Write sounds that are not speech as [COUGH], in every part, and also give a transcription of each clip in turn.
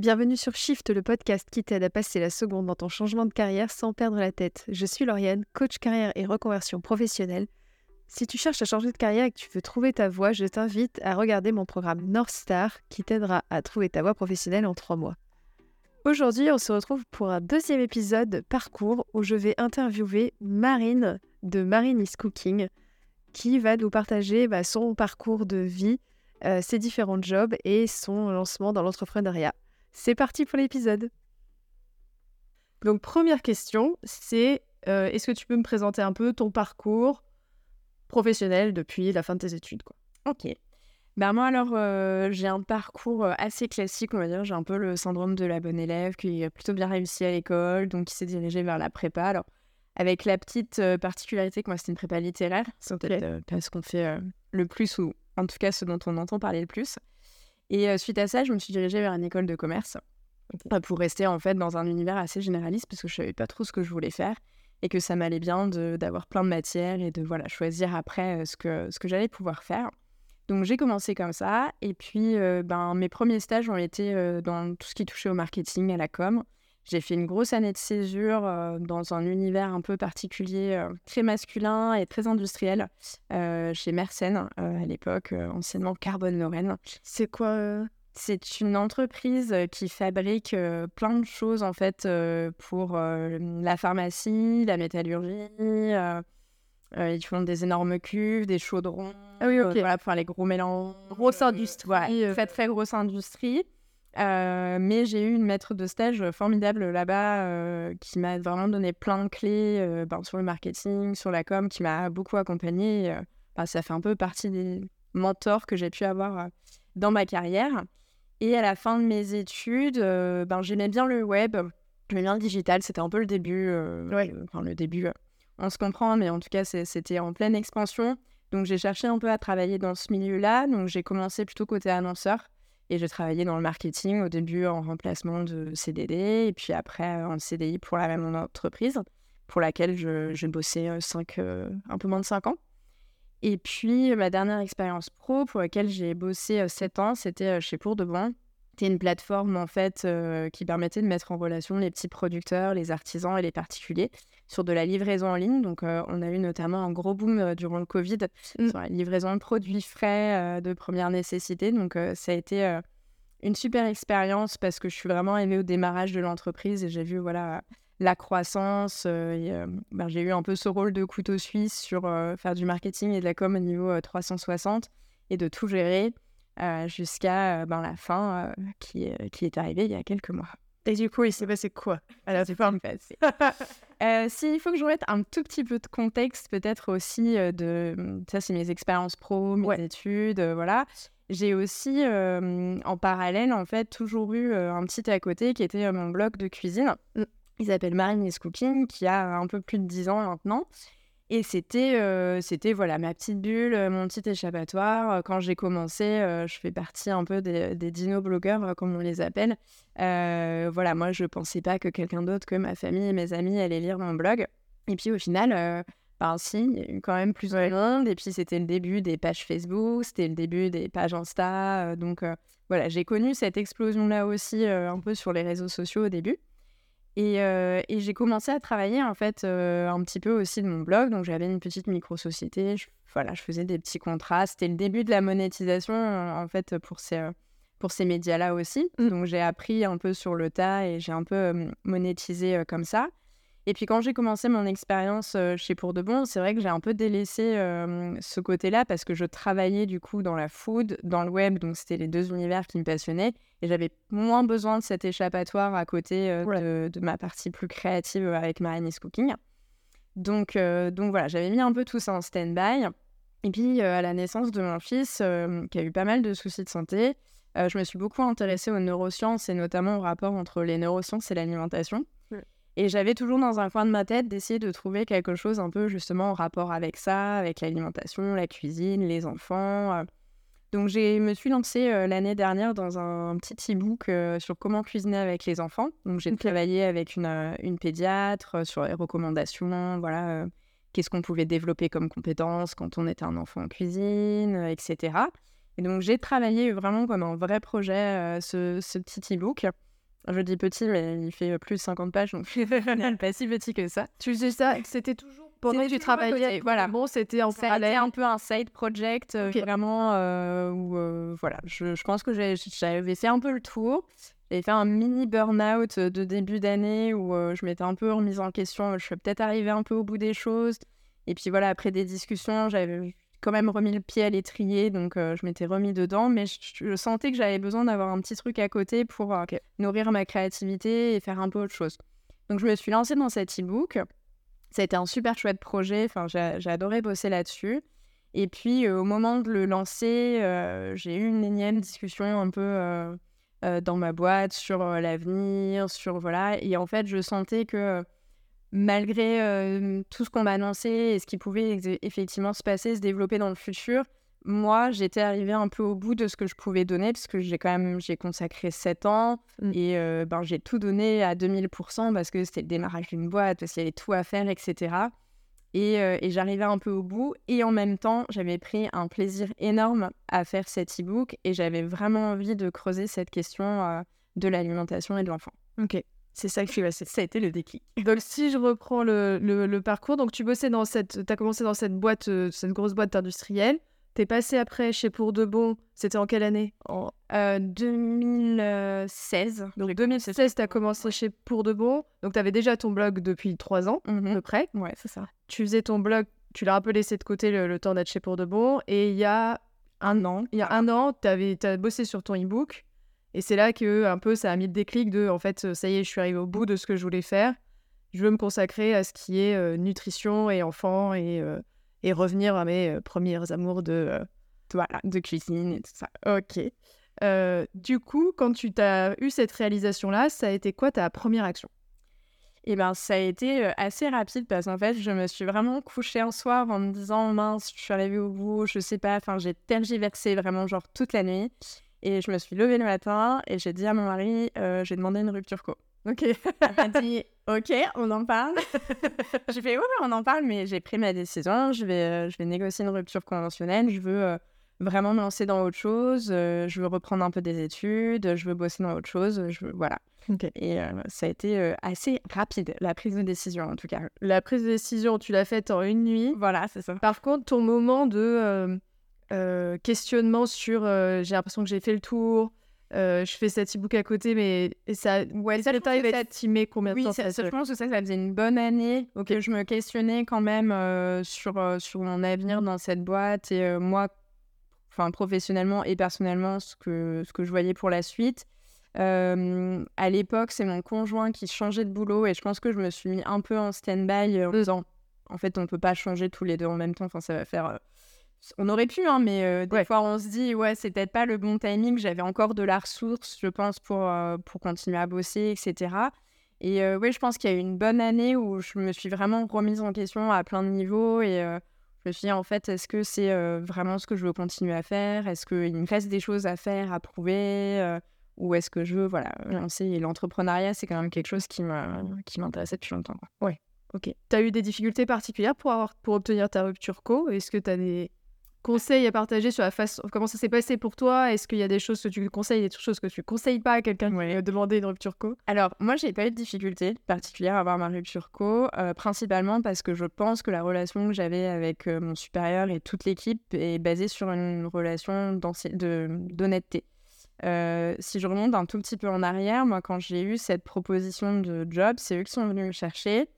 Bienvenue sur Shift, le podcast qui t'aide à passer la seconde dans ton changement de carrière sans perdre la tête. Je suis Lauriane, coach carrière et reconversion professionnelle. Si tu cherches à changer de carrière et que tu veux trouver ta voie, je t'invite à regarder mon programme North Star qui t'aidera à trouver ta voie professionnelle en trois mois. Aujourd'hui, on se retrouve pour un deuxième épisode de Parcours où je vais interviewer Marine de Marine is Cooking qui va nous partager bah, son parcours de vie, euh, ses différents jobs et son lancement dans l'entrepreneuriat. C'est parti pour l'épisode. Donc première question, c'est euh, est-ce que tu peux me présenter un peu ton parcours professionnel depuis la fin de tes études quoi? Ok. Ben moi alors euh, j'ai un parcours euh, assez classique on va dire. J'ai un peu le syndrome de la bonne élève qui a plutôt bien réussi à l'école, donc qui s'est dirigé vers la prépa. Alors avec la petite particularité que moi c'était une prépa littéraire, c'est peut-être pas ce qu'on fait le plus ou en tout cas ce dont on entend parler le plus. Et suite à ça, je me suis dirigée vers une école de commerce pour rester en fait dans un univers assez généraliste parce que je savais pas trop ce que je voulais faire et que ça m'allait bien d'avoir plein de matières et de voilà choisir après ce que, ce que j'allais pouvoir faire. Donc j'ai commencé comme ça et puis ben, mes premiers stages ont été dans tout ce qui touchait au marketing, à la com. J'ai fait une grosse année de césure euh, dans un univers un peu particulier, euh, très masculin et très industriel, euh, chez Mersenne à l'époque, anciennement Carbone Lorraine. C'est quoi C'est une entreprise qui fabrique plein de choses en fait pour la pharmacie, la métallurgie. ils font des énormes cuves, des chaudrons. Ah oui, ok. voilà, pour faire les gros mélanges. Grosse industrie. Ouais, très, très grosse industrie. Euh, mais j'ai eu une maître de stage formidable là-bas euh, qui m'a vraiment donné plein de clés euh, ben, sur le marketing, sur la com, qui m'a beaucoup accompagnée. Ben, ça fait un peu partie des mentors que j'ai pu avoir dans ma carrière. Et à la fin de mes études, ben, j'aimais bien le web, j'aimais bien le digital. C'était un peu le début. Enfin, le début, on se comprend, mais en tout cas, c'était en pleine expansion. Donc, j'ai cherché un peu à travailler dans ce milieu-là. Donc, j'ai commencé plutôt côté annonceur. Et j'ai travaillé dans le marketing au début en remplacement de CDD et puis après en CDI pour la même entreprise pour laquelle j'ai bossé cinq, un peu moins de 5 ans. Et puis ma dernière expérience pro pour laquelle j'ai bossé 7 ans, c'était chez Pour de Bon. C'était une plateforme en fait qui permettait de mettre en relation les petits producteurs, les artisans et les particuliers sur de la livraison en ligne. Donc, on a eu notamment un gros boom durant le Covid mmh. sur la livraison de produits frais de première nécessité. Donc, ça a été une super expérience parce que je suis vraiment aimée au démarrage de l'entreprise et j'ai vu voilà la croissance. Ben, j'ai eu un peu ce rôle de couteau suisse sur faire du marketing et de la com au niveau 360 et de tout gérer. Euh, jusqu'à euh, ben, la fin euh, qui, qui est arrivée il y a quelques mois. Et du coup, il s'est passé quoi Alors, c'est pas passé. S'il faut que je remette un tout petit peu de contexte, peut-être aussi de. Ça, c'est mes expériences pro, mes études, voilà. J'ai aussi, en parallèle, en fait, toujours eu un petit à côté qui était mon blog de cuisine. Mm. Il s'appelle Marine is Cooking, qui a un peu plus de 10 ans maintenant. Et c'était, euh, c'était voilà, ma petite bulle, euh, mon petit échappatoire. Euh, quand j'ai commencé, je fais partie un peu des, des dino-blogueurs, comme on les appelle. voilà, moi, je ne pensais pas que quelqu'un d'autre que ma famille et mes amis allaient lire mon blog. Et puis, au final, ben si, il y a eu quand même plus de monde. Et puis, c'était le début des pages Facebook, c'était le début des pages Insta. donc, voilà, j'ai connu cette explosion-là aussi, un peu sur les réseaux sociaux au début. Euh, et, j'ai commencé à travailler en fait euh, un petit peu aussi de mon blog. Donc j'avais une petite micro-société. Je, voilà, je faisais des petits contrats. C'était le début de la monétisation en fait pour ces, pour ces médias-là aussi. Mmh. Donc j'ai appris un peu sur le tas et j'ai un peu monétisé comme ça. Et puis quand j'ai commencé mon expérience chez Pour de Bon, c'est vrai que j'ai un peu délaissé ce côté-là parce que je travaillais du coup dans la food, dans le web, donc c'était les deux univers qui me passionnaient. Et j'avais moins besoin de cet échappatoire à côté de, ma partie plus créative avec Marines Cooking. Donc, donc voilà, j'avais mis un peu tout ça en stand-by. Et puis à la naissance de mon fils, qui a eu pas mal de soucis de santé, je me suis beaucoup intéressée aux neurosciences et notamment au rapport entre les neurosciences et l'alimentation. Et j'avais toujours dans un coin de ma tête d'essayer de trouver quelque chose un peu justement en rapport avec ça, avec l'alimentation, la cuisine, les enfants. Euh. Donc je me suis lancée euh, l'année dernière dans un, petit e-book euh, sur comment cuisiner avec les enfants. Donc j'ai travaillé avec une, une, pédiatre sur les recommandations, voilà, qu'est-ce qu'on pouvait développer comme compétences quand on était un enfant en cuisine, etc. Et donc j'ai travaillé vraiment comme un vrai projet ce, ce petit e-book. Je dis petit, mais il fait plus de 50 pages, donc [LAUGHS] [LAUGHS] pas si petit que ça. Tu faisais ça, c'était toujours pendant que tu travaillais. Voilà, bon, c'était en parallèle. un peu un side project, vraiment, où, voilà, je, je pense que j'avais fait un peu le tour. J'avais fait un mini burn-out de début d'année où je m'étais un peu remise en question. Je suis peut-être arrivée un peu au bout des choses. Et puis voilà, après des discussions, j'avais quand même remis le pied à l'étrier, donc je m'étais remis dedans. Mais je, sentais que j'avais besoin d'avoir un petit truc à côté pour nourrir ma créativité et faire un peu autre chose. Donc je me suis lancée dans cet e-book. Ça a été un super chouette projet. Enfin, j'ai adoré bosser là-dessus. Et puis au moment de le lancer, j'ai eu une énième discussion un peu euh, dans ma boîte sur euh, l'avenir, sur voilà. Et en fait, je sentais que malgré euh, tout ce qu'on m'a annoncé et ce qui pouvait effectivement se passer, se développer dans le futur, moi, j'étais arrivée un peu au bout de ce que je pouvais donner, parce que j'ai quand même j'ai consacré 7 ans mmh. et ben, j'ai tout donné à 2000% parce que c'était le démarrage d'une boîte, parce qu'il y avait tout à faire, etc. Euh, et, j'arrivais un peu au bout. Et en même temps, j'avais pris un plaisir énorme à faire cet e-book et j'avais vraiment envie de creuser cette question de l'alimentation et de l'enfant. Ok. C'est ça que je Ça a été le déclic. [LAUGHS] Donc, si je reprends le, le, parcours, donc tu bossais dans cette. Tu as commencé dans cette boîte, euh, cette grosse boîte industrielle. T'es passé après chez Pour de Bon, c'était en quelle année? En 2016. Donc 2016, tu as commencé chez Pour de Bon. Donc tu avais déjà ton blog depuis trois ans, à mmh peu près. Ouais, c'est ça. Tu faisais ton blog, tu l'as un peu laissé de côté le, temps d'être chez Pour de Bon. Et il y a un an, il y a un an, tu as bossé sur ton e-book. Et c'est là que un peu ça a mis le déclic de en fait, ça y est, je suis arrivée au bout de ce que je voulais faire. Je veux me consacrer à ce qui est euh, nutrition et enfants et. Euh, et revenir à mes euh, premières amours de, euh, voilà, de cuisine et tout ça. Ok. Du coup, quand tu as eu cette réalisation-là, ça a été quoi ta première action? Eh bien, ça a été assez rapide parce qu'en fait, je me suis vraiment couchée un soir en me disant mince, je suis arrivée au bout, je sais pas, enfin, j'ai tergiversé vraiment genre toute la nuit. Et je me suis levée le matin et j'ai dit à mon mari, j'ai demandé une rupture co. Ok. [LAUGHS] Elle m'a dit, ok, on en parle. [LAUGHS] j'ai fait, oui, on en parle, mais j'ai pris ma décision. Je vais, euh, je vais négocier une rupture conventionnelle. Je veux euh, vraiment me lancer dans autre chose. Euh, je veux reprendre un peu des études. Je veux bosser dans autre chose. Je veux, voilà. Et ça a été assez rapide, la prise de décision en tout cas. La prise de décision, tu l'as faite en une nuit. Voilà, c'est ça. Par contre, ton moment de questionnement sur j'ai l'impression que j'ai fait le tour, euh, je fais cet e-book à côté, mais ça, ouais, ça, t'arrives à estimer combien de temps ça, ça Je pense que ça, ça faisait une bonne année que je me questionnais quand même euh, sur, euh, sur mon avenir dans cette boîte et moi, enfin professionnellement et personnellement, ce que, ce que je voyais pour la suite. à l'époque, c'est mon conjoint qui changeait de boulot et je pense que je me suis mis un peu en stand-by en disant en fait, on ne peut pas changer tous les deux en même temps. Enfin, ça va faire on aurait pu, hein, mais euh, des fois on se dit, ouais, c'est peut-être pas le bon timing. J'avais encore de la ressource, je pense, pour, euh, pour continuer à bosser, etc. Et euh, oui, je pense qu'il y a eu une bonne année où je me suis vraiment remise en question à plein de niveaux. Et je me suis dit, en fait, est-ce que c'est vraiment ce que je veux continuer à faire? Est-ce qu'il me reste des choses à faire, à prouver Ou est-ce que je veux voilà, lancer l'entrepreneuriat, c'est quand même quelque chose qui m'intéressait depuis longtemps. Oui, ok. Tu as eu des difficultés particulières pour, avoir, pour obtenir ta rupture co? Est-ce que tu as des conseils à partager sur la façon, comment ça s'est passé pour toi? Est-ce qu'il y a des choses que tu conseilles, des choses que tu conseilles pas à quelqu'un qui a demandé une rupture co? Alors, moi, j'ai pas eu de difficulté particulière à avoir ma rupture co, euh, principalement parce que je pense que la relation que j'avais avec euh, mon supérieur et toute l'équipe est basée sur une relation d'honnêteté. Euh, si je remonte un tout petit peu en arrière, moi, quand j'ai eu cette proposition de job, c'est eux qui sont venus me chercher.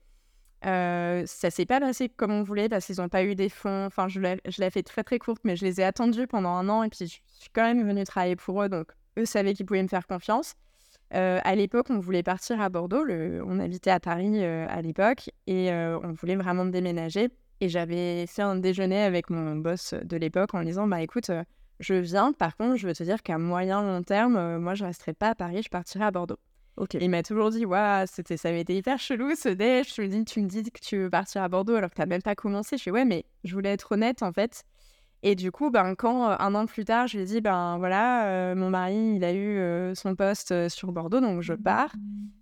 Euh, ça s'est pas passé comme on voulait parce qu'ils n'ont pas eu des fonds. Enfin, je l'ai fait très très courte, mais je les ai attendus pendant un an et puis je suis quand même venue travailler pour eux, donc eux savaient qu'ils pouvaient me faire confiance. Euh, à l'époque, on voulait partir à Bordeaux. On habitait à Paris euh, à l'époque et on voulait vraiment déménager. Et j'avais fait un déjeuner avec mon boss de l'époque en disant Bah écoute, je viens. Par contre, je veux te dire qu'à moyen long terme, moi, je resterai pas à Paris, je partirai à Bordeaux. Il m'a toujours dit, c'était, ça avait été hyper chelou ce déj. Je lui dis, tu me dis que tu veux partir à Bordeaux alors que tu n'as même pas commencé. Je fais, ouais, mais je voulais être honnête en fait. Et du coup, ben, quand euh, un an plus tard, je lui ai dit, ben voilà, euh, mon mari, il a eu euh, son poste sur Bordeaux, donc je pars.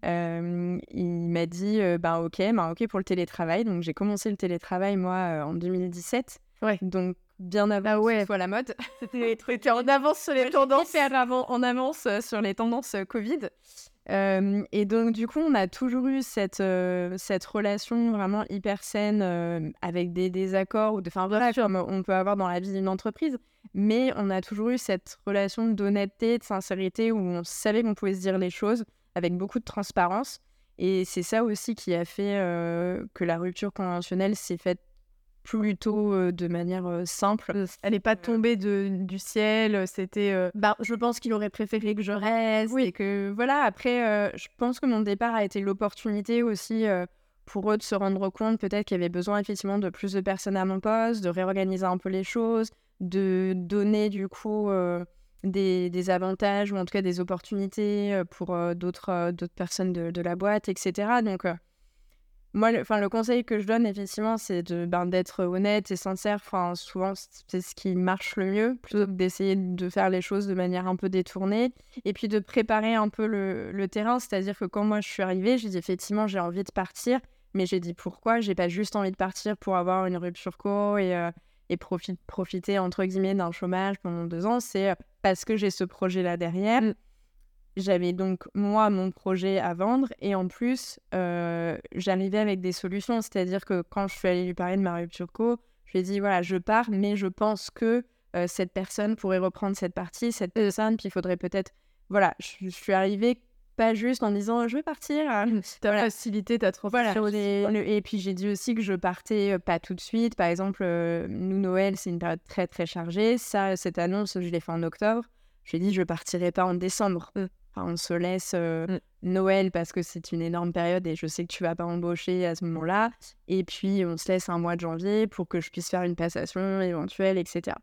il m'a dit, ben ok, ben ok pour le télétravail. Donc j'ai commencé le télétravail, moi, en 2017. Ouais. Donc bien avant Ah ouais. que ce soit la mode. C'était en avance sur les [LAUGHS] tendances. En avance sur les tendances Covid. Et donc, du coup, on a toujours eu cette, cette relation vraiment hyper saine avec des désaccords, ou de- enfin comme on peut avoir dans la vie d'une entreprise. Mais on a toujours eu cette relation d'honnêteté, de sincérité, où on savait qu'on pouvait se dire les choses avec beaucoup de transparence. Et c'est ça aussi qui a fait que la rupture conventionnelle s'est faite plutôt de manière simple. Elle n'est pas tombée de, du ciel, c'était... Bah, je pense qu'il aurait préféré que je reste et que voilà. Après, je pense que mon départ a été l'opportunité aussi pour eux de se rendre compte peut-être qu'il y avait besoin effectivement de plus de personnes à mon poste, de réorganiser un peu les choses, de donner du coup euh, des, des avantages ou en tout cas des opportunités pour euh, d'autres euh, d'autres personnes de, de la boîte, etc. Donc moi, le, le conseil que je donne, effectivement, c'est de, ben, d'être honnête et sincère. Enfin, souvent, c'est ce qui marche le mieux, plutôt que d'essayer de faire les choses de manière un peu détournée. Et puis de préparer un peu le, terrain. C'est-à-dire que quand moi, je suis arrivée, j'ai dit, effectivement, j'ai envie de partir. Mais j'ai dit pourquoi? J'ai pas juste envie de partir pour avoir une rupture co et, euh, et profi- profiter, entre guillemets, d'un chômage pendant deux ans. C'est euh, parce que j'ai ce projet-là derrière. J'avais donc, moi, mon projet à vendre et en plus, euh, j'arrivais avec des solutions. C'est-à-dire que quand je suis allée lui parler de ma rupture co, je lui ai dit, voilà, je pars, mais je pense que euh, cette personne pourrait reprendre cette partie, cette personne, puis il faudrait peut-être... Voilà, je, je suis arrivée pas juste en disant, je vais partir. [LAUGHS] T'as facilité ta Voilà. transition. j'ai- le- Et puis j'ai dit aussi que je partais euh, pas tout de suite. Par exemple, euh, nous, Noël, c'est une période très très chargée. Ça, cette annonce, je l'ai fait en octobre. J'ai dit, je partirai pas en décembre. Enfin, on se laisse euh, Mm. Noël parce que c'est une énorme période et je sais que tu vas pas embaucher à ce moment-là. Et puis, on se laisse un mois de janvier pour que je puisse faire une passation éventuelle, etc.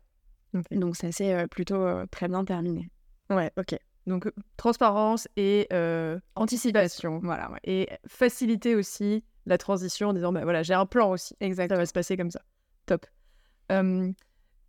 Donc, ça s'est euh, plutôt euh, très bien terminé. Ouais, ok. Donc, transparence et anticipation. Voilà, ouais. Et faciliter aussi la transition en disant, bah voilà, j'ai un plan aussi. Ça Exactement. va se passer comme ça. Top.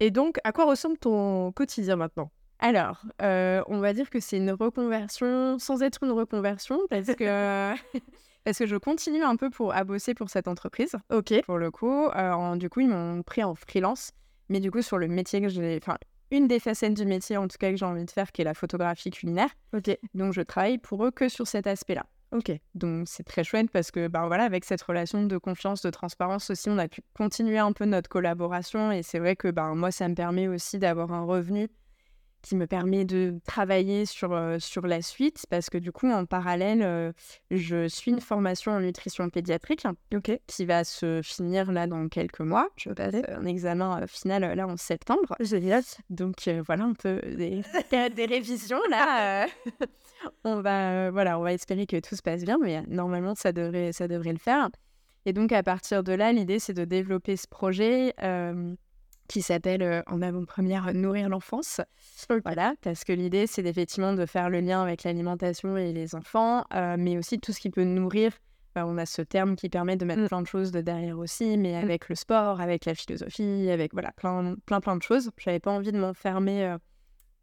Et donc, à quoi ressemble ton quotidien maintenant? Alors, euh, on va dire que c'est une reconversion sans être une reconversion parce que, [LAUGHS] parce que je continue un peu pour, à bosser pour cette entreprise, Ok. pour le coup. Euh, du coup, ils m'ont pris en freelance, mais du coup, sur le métier que j'ai... Enfin, une des facettes du métier, en tout cas, que j'ai envie de faire, qui est la photographie culinaire. Ok. Donc, je travaille pour eux que sur cet aspect-là. Ok. Donc, c'est très chouette parce que, ben voilà, avec cette relation de confiance, de transparence aussi, on a pu continuer un peu notre collaboration. Et c'est vrai que, ben, moi, ça me permet aussi d'avoir un revenu qui me permet de travailler sur, euh, sur la suite parce que, du coup, en parallèle, euh, je suis une formation en nutrition pédiatrique qui va se finir là dans quelques mois. Je passe un examen euh, final là en septembre. Génial. Donc voilà un peu des, [LAUGHS] des révisions là. [LAUGHS] on va voilà, on va espérer que tout se passe bien, mais normalement ça devrait ça devrait le faire. Et donc à partir de là, l'idée c'est de développer ce projet qui s'appelle en avant-première Nourrir l'enfance. Voilà, parce que l'idée c'est effectivement de faire le lien avec l'alimentation et les enfants, euh, mais aussi tout ce qui peut nourrir. On a ce terme qui permet de mettre Mm. plein de choses de derrière aussi, mais avec le sport, avec la philosophie, avec voilà plein plein plein de choses. J'avais pas envie de m'enfermer euh,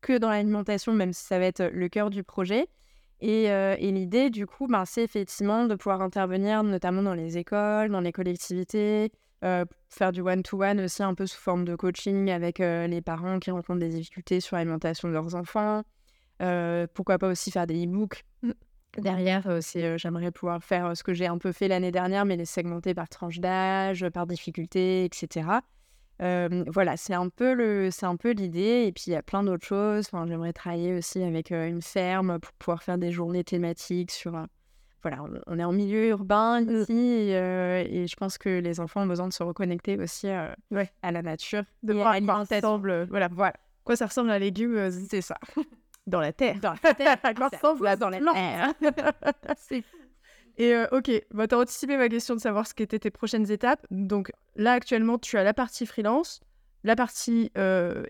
que dans l'alimentation, même si ça va être le cœur du projet. Et, euh, et l'idée, du coup, ben, c'est effectivement de pouvoir intervenir notamment dans les écoles, dans les collectivités, euh, faire du one-to-one aussi un peu sous forme de coaching avec euh, les parents qui rencontrent des difficultés sur l'alimentation de leurs enfants. Euh, pourquoi pas aussi faire des e-books. Derrière, c'est, euh, j'aimerais pouvoir faire ce que j'ai un peu fait l'année dernière, mais les segmenter par tranche d'âge, par difficulté, etc. Voilà, c'est un peu le, c'est un peu l'idée. Et puis il y a plein d'autres choses. Enfin, j'aimerais travailler aussi avec une ferme pour pouvoir faire des journées thématiques sur. Voilà, on, est en milieu urbain ici et, euh, et je pense que les enfants ont besoin de se reconnecter aussi euh, Ouais. à la nature. De voir à quoi l'alimentation. ressemble, voilà, Voilà, quoi ça ressemble à un légume euh, c'est ça. [LAUGHS] dans la terre. Dans la terre, [LAUGHS] À quoi ça ressemble dans la terre. [LAUGHS] Et euh, ok, bah, tu as anticipé ma question de savoir ce qu'étaient tes prochaines étapes. Donc là, actuellement, tu as la partie freelance, la partie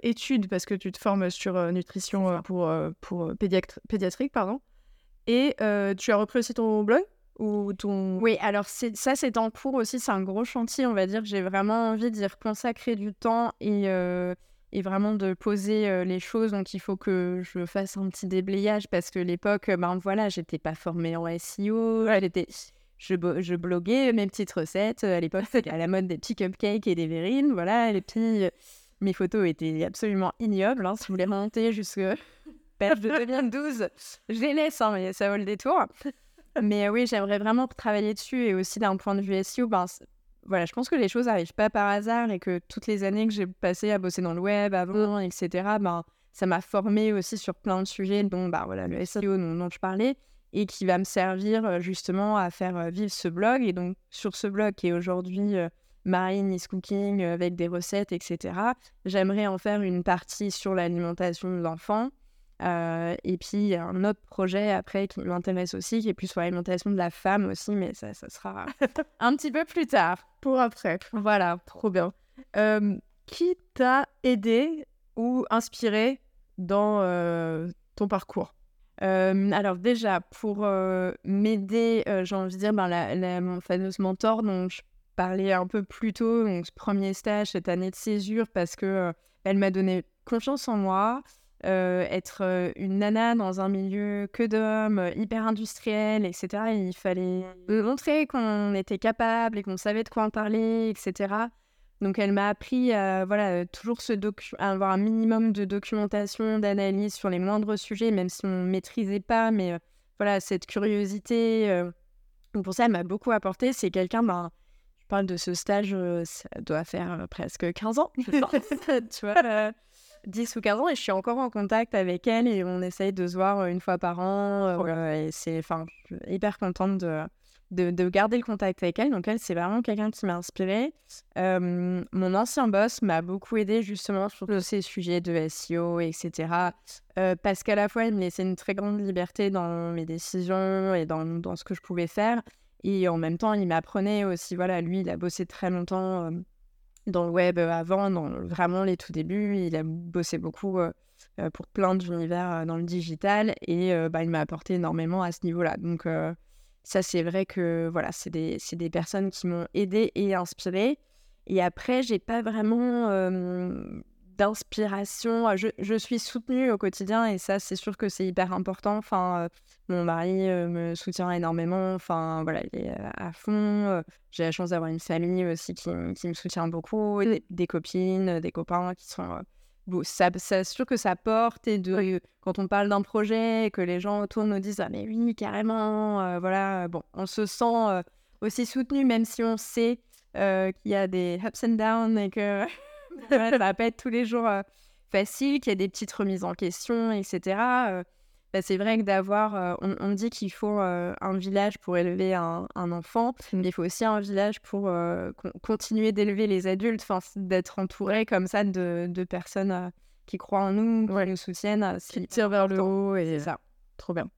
études, parce que tu te formes sur nutrition pour, pour pédiatri- pédiatrique, pardon. Et euh, tu as repris aussi ton blog ou ton... Oui, alors ça, c'est en cours aussi. C'est un gros chantier, on va dire. J'ai vraiment envie d'y consacrer du temps et, euh, et vraiment de poser euh, les choses. Donc, il faut que je fasse un petit déblayage parce que l'époque, ben voilà, j'étais pas formée en SEO. Je, bo- je bloguais mes petites recettes. À l'époque, c'était à la mode des petits cupcakes et des verrines. Voilà, les petits. mes photos étaient absolument ignobles. Hein, si vous voulez remonter jusque page de 2012, je les laisse, hein, mais ça vaut le détour. Mais oui, j'aimerais vraiment travailler dessus et aussi d'un point de vue SEO, ben, voilà, je pense que les choses n'arrivent pas par hasard et que toutes les années que j'ai passées à bosser dans le web avant, etc., ben, ça m'a formé aussi sur plein de sujets, dont bah, voilà, le SEO dont, je parlais, et qui va me servir euh, justement à faire euh, vivre ce blog. Et donc, sur ce blog qui est aujourd'hui euh, Marine is Cooking avec des recettes, etc., j'aimerais en faire une partie sur l'alimentation d'enfants euh, et puis, un autre projet après qui m'intéresse aussi, qui est plus sur l'alimentation de la femme aussi, mais ça, ça sera [LAUGHS] un petit peu plus tard. Pour après. Voilà, trop bien. Euh, qui t'a aidé ou inspiré dans euh, ton parcours? Alors déjà, pour m'aider, j'ai envie de dire, ben, la, mon fameuse mentor dont je parlais un peu plus tôt, donc ce premier stage, cette année de césure, parce que elle m'a donné confiance en moi, euh, être euh, une nana dans un milieu que d'hommes, euh, hyper industriel, etc. Il fallait montrer qu'on était capable et qu'on savait de quoi en parler, etc. Donc elle m'a appris à voilà, toujours ce à avoir un minimum de documentation, d'analyse sur les moindres sujets, même si on ne maîtrisait pas, mais voilà, cette curiosité. Donc pour ça, elle m'a beaucoup apporté. C'est quelqu'un, ben, je parle de ce stage, ça doit faire presque 15 ans, je pense. [LAUGHS] [LAUGHS] tu vois 10 ou 15 ans et je suis encore en contact avec elle et on essaye de se voir une fois par an. et c'est, enfin, hyper contente de, de, garder le contact avec elle. Donc elle, c'est vraiment quelqu'un qui m'a inspirée. mon ancien boss m'a beaucoup aidé justement sur tous ces sujets de SEO, etc. parce qu'à la fois, il me laissait une très grande liberté dans mes décisions et dans, dans ce que je pouvais faire. Et en même temps, il m'apprenait aussi, voilà, lui, il a bossé très longtemps dans le web avant, dans vraiment les tout débuts. Il a bossé beaucoup pour plein d'univers dans le digital et bah, il m'a apporté énormément à ce niveau-là. Donc ça, c'est vrai que voilà, c'est des, des, personnes qui m'ont aidé et inspiré. Et après, j'ai pas vraiment d'inspiration. Je, je, suis soutenue au quotidien et ça, c'est sûr que c'est hyper important. Enfin, euh, mon mari euh, me soutient énormément. Enfin, voilà, il est à fond. Euh, j'ai la chance d'avoir une famille aussi qui, qui, me soutient beaucoup, des, copines, des copains qui sont. Bon, ça, c'est sûr que ça porte et de, quand on parle d'un projet que les gens autour nous disent ah mais oui carrément voilà bon on se sent aussi soutenu même si on sait qu'il y a des ups and downs et que ça va pas être tous les jours euh, facile, qu'il y a des petites remises en question, etc. Euh, bah, c'est vrai que d'avoir, euh, on, dit qu'il faut un village pour élever un, enfant, mais il faut aussi un village pour continuer d'élever les adultes, d'être entouré comme ça de, de personnes qui croient en nous, qui nous soutiennent, qui tirent vers le haut et ça, trop bien.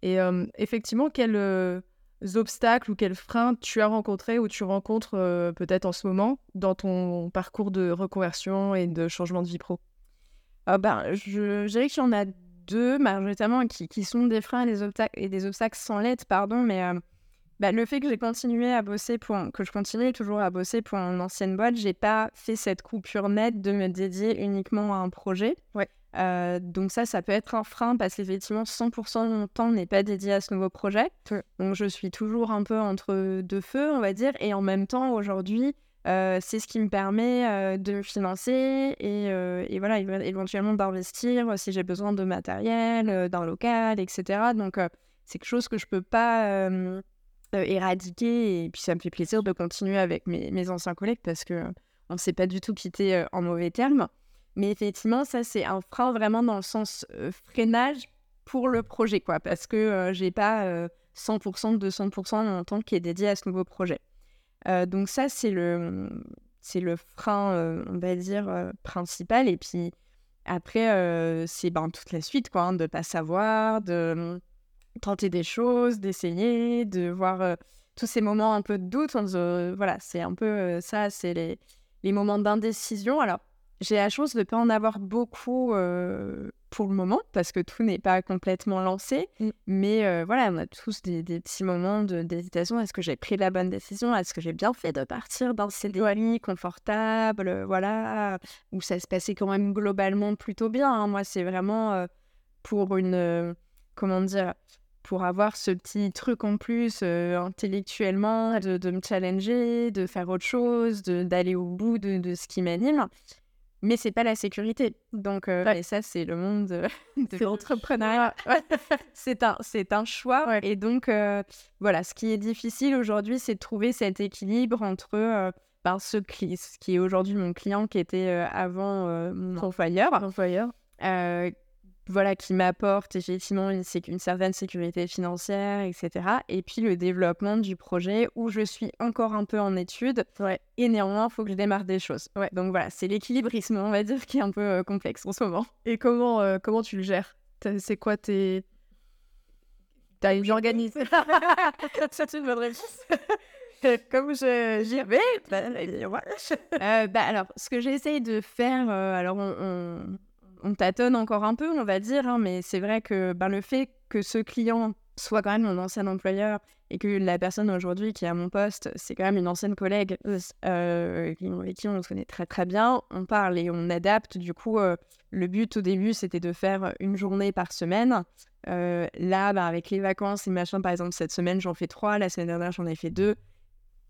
Et effectivement, quel obstacles ou quels freins tu as rencontrés ou tu rencontres euh, peut-être en ce moment dans ton parcours de reconversion et de changement de vie pro? Ah ben, je, dirais qu'il y en a deux, majoritairement, qui, qui sont des freins et des obstacles, et des obstacles sans lettres, pardon, mais euh, bah, le fait que j'ai continué à bosser pour, que je continue toujours à bosser pour une ancienne boîte, j'ai pas fait cette coupure nette de me dédier uniquement à un projet. Ouais. Euh, donc ça, ça peut être un frein parce qu'effectivement, 100% de mon temps n'est pas dédié à ce nouveau projet. Donc je suis toujours un peu entre deux feux, on va dire. Et en même temps, aujourd'hui, euh, c'est ce qui me permet euh, de me financer et, et, voilà, éventuellement d'investir si j'ai besoin de matériel, d'un local, etc. Donc c'est quelque chose que je peux pas éradiquer. Et puis ça me fait plaisir de continuer avec mes, mes anciens collègues parce que on ne s'est pas du tout quitté en mauvais termes. Mais effectivement, ça, c'est un frein vraiment dans le sens freinage pour le projet, quoi, parce que j'ai pas 100%, 200% de mon temps qui est dédié à ce nouveau projet. donc ça, c'est le, c'est le frein, on va dire, principal. Et puis après, c'est ben, toute la suite, quoi, hein, de pas savoir, de mmh, tenter des choses, d'essayer, de voir tous ces moments un peu de doute. voilà, c'est un peu ça, c'est les, les moments d'indécision. Alors, j'ai la chance de ne pas en avoir beaucoup euh, pour le moment, parce que tout n'est pas complètement lancé. Mm. Mais euh, voilà, on a tous des, petits moments d'hésitation. Est-ce que j'ai pris la bonne décision? Est-ce que j'ai bien fait de partir dans CDI confortable? Voilà, où ça se passait quand même globalement plutôt bien. Hein. Moi, c'est vraiment pour une. comment dire? Pour avoir ce petit truc en plus intellectuellement, de, me challenger, de faire autre chose, d'aller au bout de, de ce qui m'anime. Mais c'est pas la sécurité. Donc, et ça, c'est le monde de [LAUGHS] l'entrepreneuriat. [LAUGHS] c'est un, c'est un choix. Et donc, voilà, ce qui est difficile aujourd'hui, c'est de trouver cet équilibre entre ben, ce, ce, qui est aujourd'hui mon client qui était avant mon employeur. Voilà, qui m'apporte effectivement une, une, certaine sécurité financière, etc. Et puis le développement du projet où je suis encore un peu en études. Et néanmoins, il faut que je démarre des choses. Donc voilà, c'est l'équilibrisme, on va dire, qui est un peu euh, complexe en ce moment. Et comment, euh, comment tu le gères? C'est quoi tes... T'as une organisé [LAUGHS] C'est une bonne réponse. [LAUGHS] Comme j'y vais, bah, euh, bah, alors, ce que j'essaye de faire, alors on on tâtonne encore un peu, on va dire, hein, mais c'est vrai que ben, le fait que ce client soit quand même mon ancien employeur et que la personne aujourd'hui qui est à mon poste, c'est quand même une ancienne collègue euh, avec qui on se connaît très très bien, on parle et on adapte. Du coup, euh, le but au début, c'était de faire une journée par semaine. Euh, là, bah, avec les vacances et machin, par exemple, cette semaine, j'en fais trois. La semaine dernière, j'en ai fait deux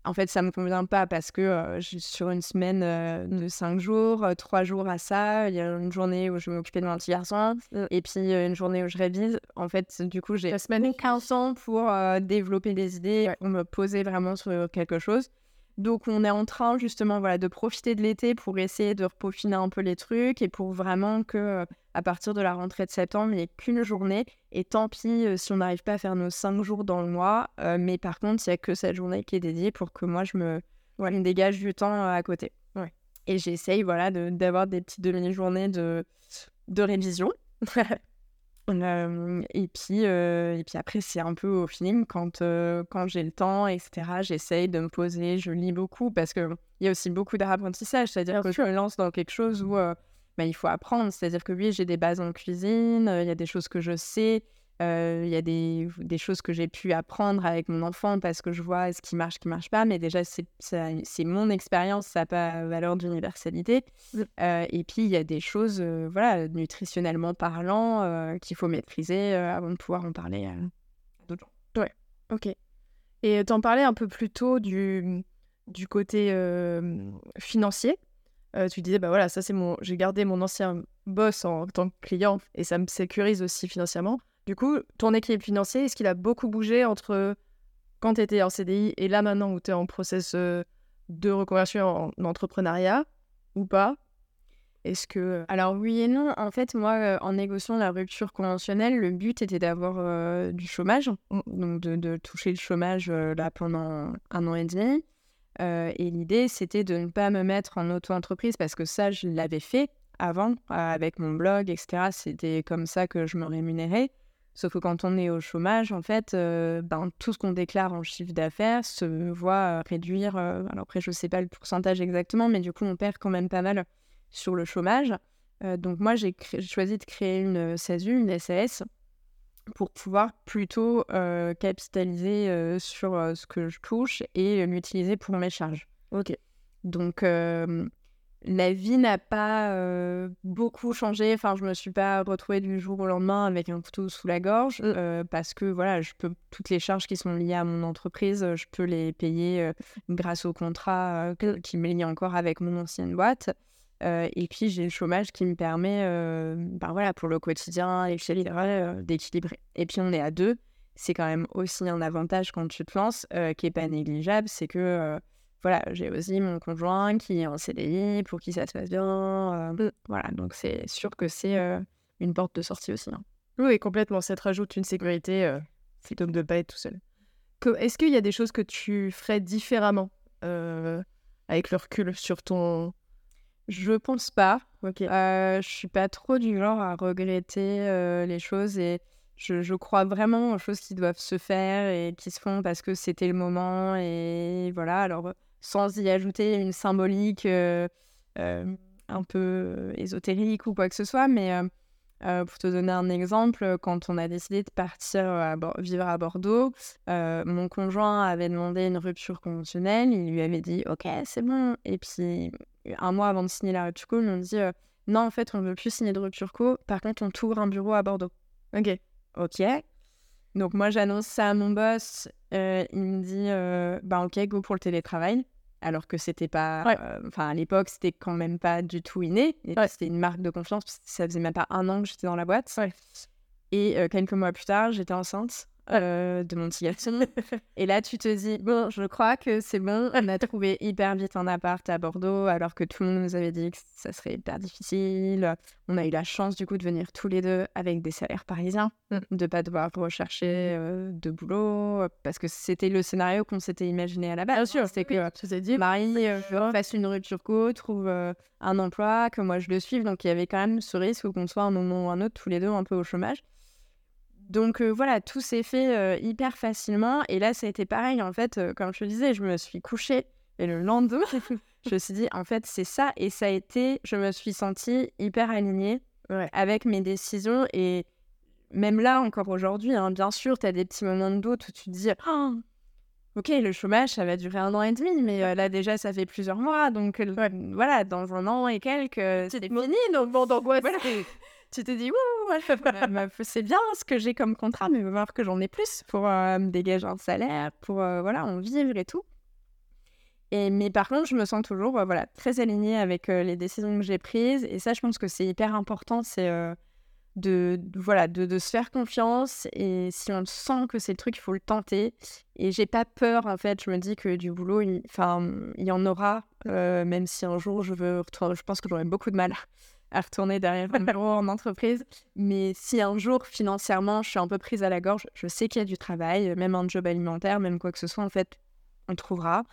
en fait, ça me convient pas parce que euh, sur une semaine euh, de cinq jours, euh, trois jours à ça, il y a une journée où je vais m'occuper de mon petit garçon et puis une journée où je révise. En fait, du coup, j'ai aucun temps pour développer des idées, pour me poser vraiment sur quelque chose. Donc, on est en train justement voilà, de profiter de l'été pour essayer de repaufiner un peu les trucs et pour vraiment que euh, à partir de la rentrée de septembre, il n'y ait qu'une journée. Et tant pis euh, si on n'arrive pas à faire nos cinq jours dans le mois. Euh, mais par contre, il n'y a que cette journée qui est dédiée pour que moi, je me, me dégage du temps à côté. Et j'essaye voilà, d'avoir des petites demi-journées de, de révision. [LAUGHS] et, puis, et puis après, c'est un peu au feeling quand, quand j'ai le temps, etc. J'essaye de me poser, je lis beaucoup parce qu'il y a aussi beaucoup d'apprentissage. C'est-à-dire que je me lance dans quelque chose où bah, il faut apprendre. C'est-à-dire que oui, j'ai des bases en cuisine, il y a des choses que je sais, il y a des, des choses que j'ai pu apprendre avec mon enfant parce que je vois ce qui marche, ce qui marche pas. Mais déjà, c'est mon expérience, ça n'a pas valeur d'universalité. Mmh. et puis, il y a des choses, voilà, nutritionnellement parlant, qu'il faut maîtriser avant de pouvoir en parler à d'autres gens. Ouais, ok. Et tu en parlais un peu plus tôt du, du côté financier. tu disais, bah voilà, ça c'est mon. J'ai gardé mon ancien boss en tant que client et ça me sécurise aussi financièrement. Du coup, ton équilibre financier, est-ce qu'il a beaucoup bougé entre quand tu étais en CDI et là maintenant où tu es en process euh, de reconversion en entrepreneuriat ou pas? Est-ce que... Euh, Alors oui et non. En fait, moi, euh, en négociant la rupture conventionnelle, le but était d'avoir du chômage, mmh. donc de, toucher le chômage là pendant un an et demi. et l'idée, c'était de ne pas me mettre en auto-entreprise parce que ça, je l'avais fait avant avec mon blog, etc. C'était comme ça que je me rémunérais. Sauf que quand on est au chômage, en fait, euh, ben, tout ce qu'on déclare en chiffre d'affaires se voit euh, réduire. Euh, alors après, je ne sais pas le pourcentage exactement, mais du coup, on perd quand même pas mal sur le chômage. donc moi, j'ai choisi de créer une SASU, une SAS, pour pouvoir plutôt capitaliser sur ce que je touche et l'utiliser pour mes charges. Ok. Donc, la vie n'a pas beaucoup changé. Enfin, je me suis pas retrouvée du jour au lendemain avec un couteau sous la gorge mmh. parce que voilà, je peux toutes les charges qui sont liées à mon entreprise, je peux les payer grâce au contrat qui me lie encore avec mon ancienne boîte. et puis j'ai le chômage qui me permet, ben voilà, pour le quotidien d'équilibrer. Et puis on est à deux, c'est quand même aussi un avantage quand tu te lances qui est pas négligeable, c'est que voilà, j'ai aussi mon conjoint qui est en CDI, pour qui ça se passe bien. Euh, mmh. voilà, donc c'est sûr que c'est euh, une porte de sortie aussi. Hein. Oui, complètement. Ça te rajoute une sécurité euh, plutôt que de ne pas être tout seul. Est-ce qu'il y a des choses que tu ferais différemment avec le recul sur ton. Je pense pas. Ok. je suis pas trop du genre à regretter les choses et je, je, crois vraiment aux choses qui doivent se faire et qui se font parce que c'était le moment et voilà. Alors sans y ajouter une symbolique euh, euh, un peu ésotérique ou quoi que ce soit. Mais euh, pour te donner un exemple, quand on a décidé de partir vivre à Bordeaux, mon conjoint avait demandé une rupture conventionnelle. Il lui avait dit Ok, c'est bon. Et puis, un mois avant de signer la rupture co, ils dit Non, en fait, on ne veut plus signer de rupture co. Par contre, on t'ouvre un bureau à Bordeaux. Ok. Ok. Donc, moi, j'annonce ça à mon boss. il me dit Bah, ok, go pour le télétravail. Alors que c'était pas. Enfin, à l'époque, c'était quand même pas du tout inné. C'était une marque de confiance, parce que ça faisait même pas un an que j'étais dans la boîte. Et quelques mois plus tard, j'étais enceinte. Euh, de petit [LAUGHS] et là, tu te dis, bon, je crois que c'est bon. On a trouvé hyper vite un appart à Bordeaux, alors que tout le monde nous avait dit que ça serait hyper difficile. On a eu la chance, du coup, de venir tous les deux avec des salaires parisiens, mm. de pas devoir rechercher euh, de boulot, parce que c'était le scénario qu'on s'était imaginé à la base. Bien sûr, c'était que tu t'es dit, Marie euh, fasse une rupture co, trouve un emploi, que moi je le suive. Donc, il y avait quand même ce risque qu'on soit un moment ou un autre, tous les deux, un peu au chômage. Donc voilà, tout s'est fait hyper facilement. Et là, ça a été pareil. En fait, comme je te disais, je me suis couchée et le lendemain, [LAUGHS] je me suis dit, en fait, c'est ça. Et ça a été, je me suis sentie hyper alignée avec mes décisions. Et même là, encore aujourd'hui, hein, bien sûr, tu as des petits moments de doute où tu te dis, «Oh, ok, le chômage, ça va durer un an et demi, mais là déjà, ça fait plusieurs mois. Donc voilà, dans un an et quelques, c'est fini. Donc bon. Voilà tu te dis, [LAUGHS] c'est bien ce que j'ai comme contrat, mais il va falloir que j'en ai plus pour euh, me dégager un salaire, pour euh, voilà, en vivre et tout. Et, mais par contre, je me sens toujours euh, voilà, très alignée avec les décisions que j'ai prises. Et ça, je pense que c'est hyper important, c'est de, voilà, de, se faire confiance. Et si on sent que c'est le truc, il faut le tenter. Et j'ai pas peur, en fait. Je me dis que du boulot, il, il y en aura, même si un jour je veux. Je pense que j'aurai beaucoup de mal à retourner derrière un bureau en entreprise. Mais si un jour, financièrement, je suis un peu prise à la gorge, je sais qu'il y a du travail, même un job alimentaire, même quoi que ce soit, en fait, on trouvera.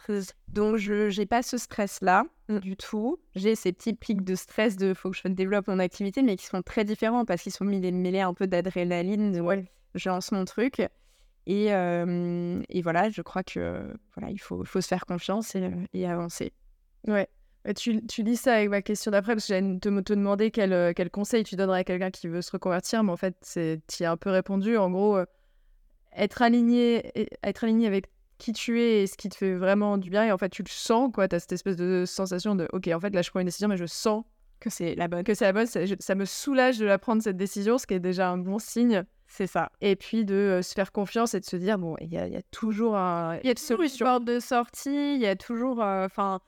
Donc, je n'ai pas ce stress-là mm. du tout. J'ai ces petits pics de stress de faut que je développe mon activité, mais qui sont très différents parce qu'ils sont mêlés, un peu d'adrénaline. Ouais, je lance mon truc. Et, euh, et, voilà, je crois que voilà, il faut, faut se faire confiance et, et avancer. Ouais. Tu, tu lis ça avec ma question d'après, parce que j'allais te, te demander quel, euh, quel, conseil tu donnerais à quelqu'un qui veut se reconvertir, mais en fait, tu y as un peu répondu. En gros, euh, être, aligné, être aligné avec qui tu es et ce qui te fait vraiment du bien, et en fait, tu le sens, quoi. Tu as cette espèce de sensation de, OK, en fait, là, je prends une décision, mais je sens que c'est la bonne. Que c'est la bonne. Ça, me soulage de la prendre, cette décision, ce qui est déjà un bon signe. C'est ça. Et puis de euh, se faire confiance et de se dire, bon, il y a, y a, toujours un. Il y a toujours une porte de sortie, il y a toujours. Enfin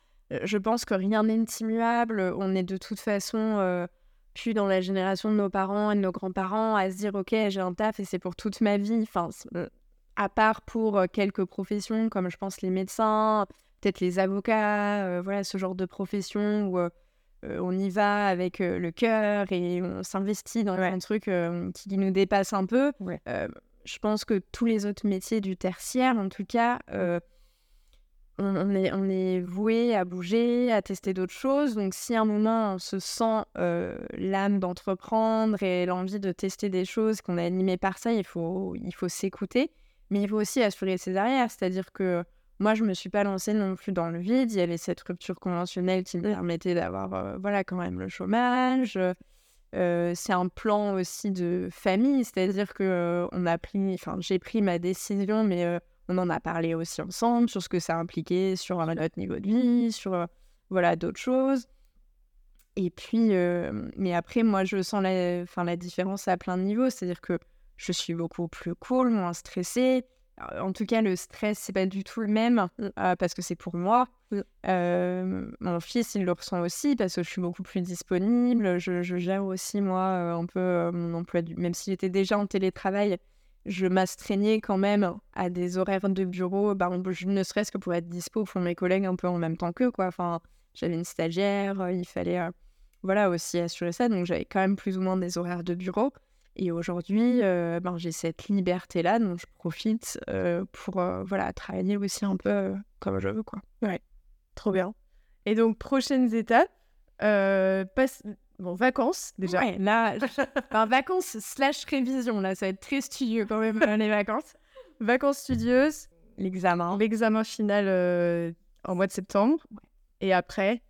je pense que rien n'est immuable. On est de toute façon euh, plus dans la génération de nos parents et de nos grands-parents à se dire ok j'ai un taf et c'est pour toute ma vie. Enfin, euh, à part pour euh, quelques professions comme je pense les médecins, peut-être les avocats, voilà ce genre de profession où on y va avec le cœur et on s'investit dans un truc qui nous dépasse un peu. je pense que tous les autres métiers du tertiaire, en tout cas, on, est, on est voué à bouger, à tester d'autres choses. Donc, si à un moment on se sent euh, l'âme d'entreprendre et l'envie de tester des choses, qu'on est animé par ça, il faut, il faut s'écouter. Mais il faut aussi assurer ses arrières. C'est-à-dire que moi, je ne me suis pas lancée non plus dans le vide. Il y avait cette rupture conventionnelle qui me permettait d'avoir euh, voilà, quand même le chômage. Euh, c'est un plan aussi de famille, c'est-à-dire que on a pris, enfin j'ai pris ma décision, mais on en a parlé aussi ensemble sur ce que ça impliquait sur un autre niveau de vie, sur euh, voilà d'autres choses. Et puis, euh, mais après, moi, je sens la, enfin, la différence à plein de niveaux. C'est-à-dire que je suis beaucoup plus cool, moins stressée. En tout cas, le stress, c'est pas du tout le même euh, parce que c'est pour moi. Mon fils, il le ressent aussi parce que je suis beaucoup plus disponible. Je, gère aussi, moi, un peu mon emploi, du... même s'il était déjà en télétravail, je m'astreignais quand même à des horaires de bureau, bah, ne serait-ce que pour être dispo pour mes collègues un peu en même temps qu'eux. Quoi. Enfin, j'avais une stagiaire, euh, il fallait euh, voilà, aussi assurer ça. Donc j'avais quand même plus ou moins des horaires de bureau. Et aujourd'hui, euh, ben, j'ai cette liberté-là dont je profite pour voilà, travailler aussi un peu comme je veux. Quoi. Ouais, trop bien. Et donc, prochaines étapes, passe Bon, vacances, déjà. Ouais, là, [LAUGHS] enfin, vacances slash révision, là, ça va être très studieux quand même, euh, les vacances. Vacances studieuses. L'examen. L'examen final euh, en mois de septembre. Et après?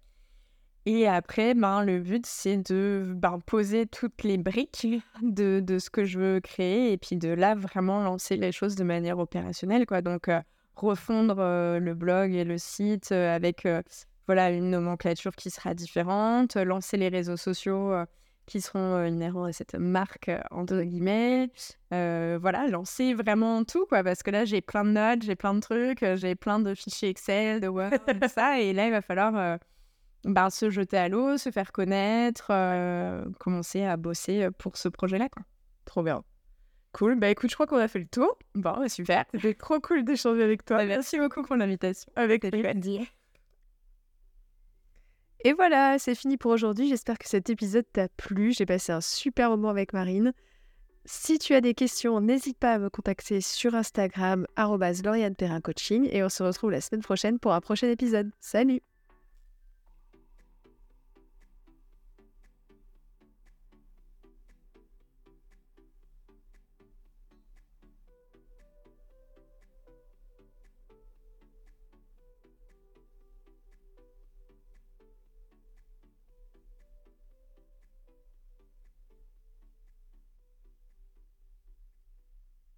Et après, ben, le but, c'est de ben, poser toutes les briques de, de, ce que je veux créer et puis de là, vraiment lancer les choses de manière opérationnelle, quoi. Donc, euh, refondre le blog et le site avec voilà, une nomenclature qui sera différente, lancer les réseaux sociaux euh, qui seront inhérents à cette marque, entre guillemets. voilà, lancer vraiment tout, quoi, parce que là, j'ai plein de notes, j'ai plein de trucs, j'ai plein de fichiers Excel, de Word, [LAUGHS] tout ça, et là, il va falloir bah, se jeter à l'eau, se faire connaître, commencer à bosser pour ce projet-là, quoi. Trop bien. Cool, bah écoute, je crois qu'on a fait le tour. Bon, bah, super. C'était trop cool d'échanger avec toi. Bah, merci beaucoup pour l'invitation. Avec plaisir. Et voilà, c'est fini pour aujourd'hui. J'espère que cet épisode t'a plu. J'ai passé un super moment avec Marine. Si tu as des questions, n'hésite pas à me contacter sur Instagram, Coaching. Et on se retrouve la semaine prochaine pour un prochain épisode. Salut